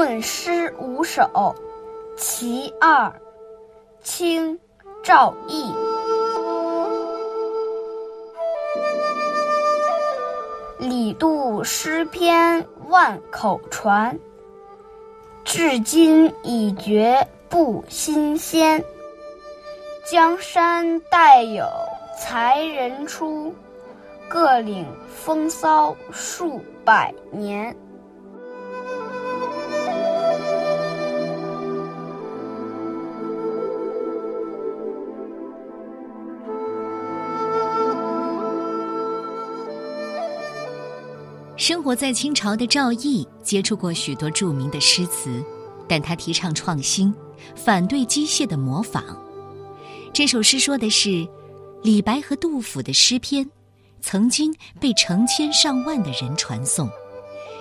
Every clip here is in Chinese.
论诗五首·其二，清·赵翼。李杜诗篇万口传，至今已觉不新鲜。江山代有才人出，各领风骚数百年。生活在清朝的赵翼接触过许多著名的诗词，但他提倡创新，反对机械的模仿。这首诗说的是李白和杜甫的诗篇，曾经被成千上万的人传颂，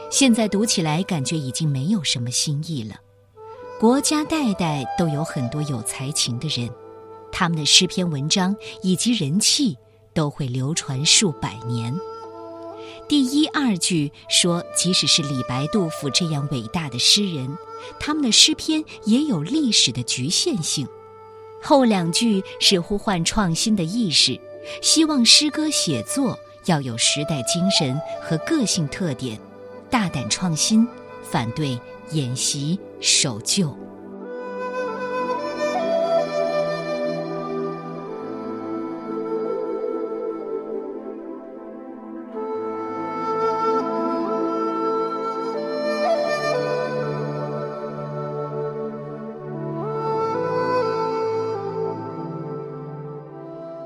现在读起来感觉已经没有什么新意了。国家代代都有很多有才情的人，他们的诗篇文章以及人气都会流传数百年。第一二句说，即使是李白、杜甫这样伟大的诗人，他们的诗篇也有历史的局限性。后两句是呼唤创新的意识，希望诗歌写作要有时代精神和个性特点，大胆创新，反对演习守旧。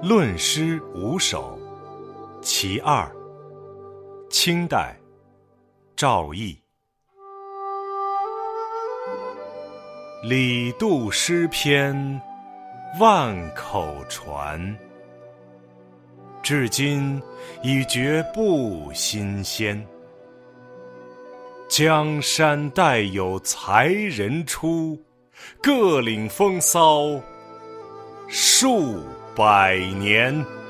论诗五首，其二。清代，赵翼。李杜诗篇，万口传。至今已绝不新鲜。江山代有才人出，各领风骚数。百年。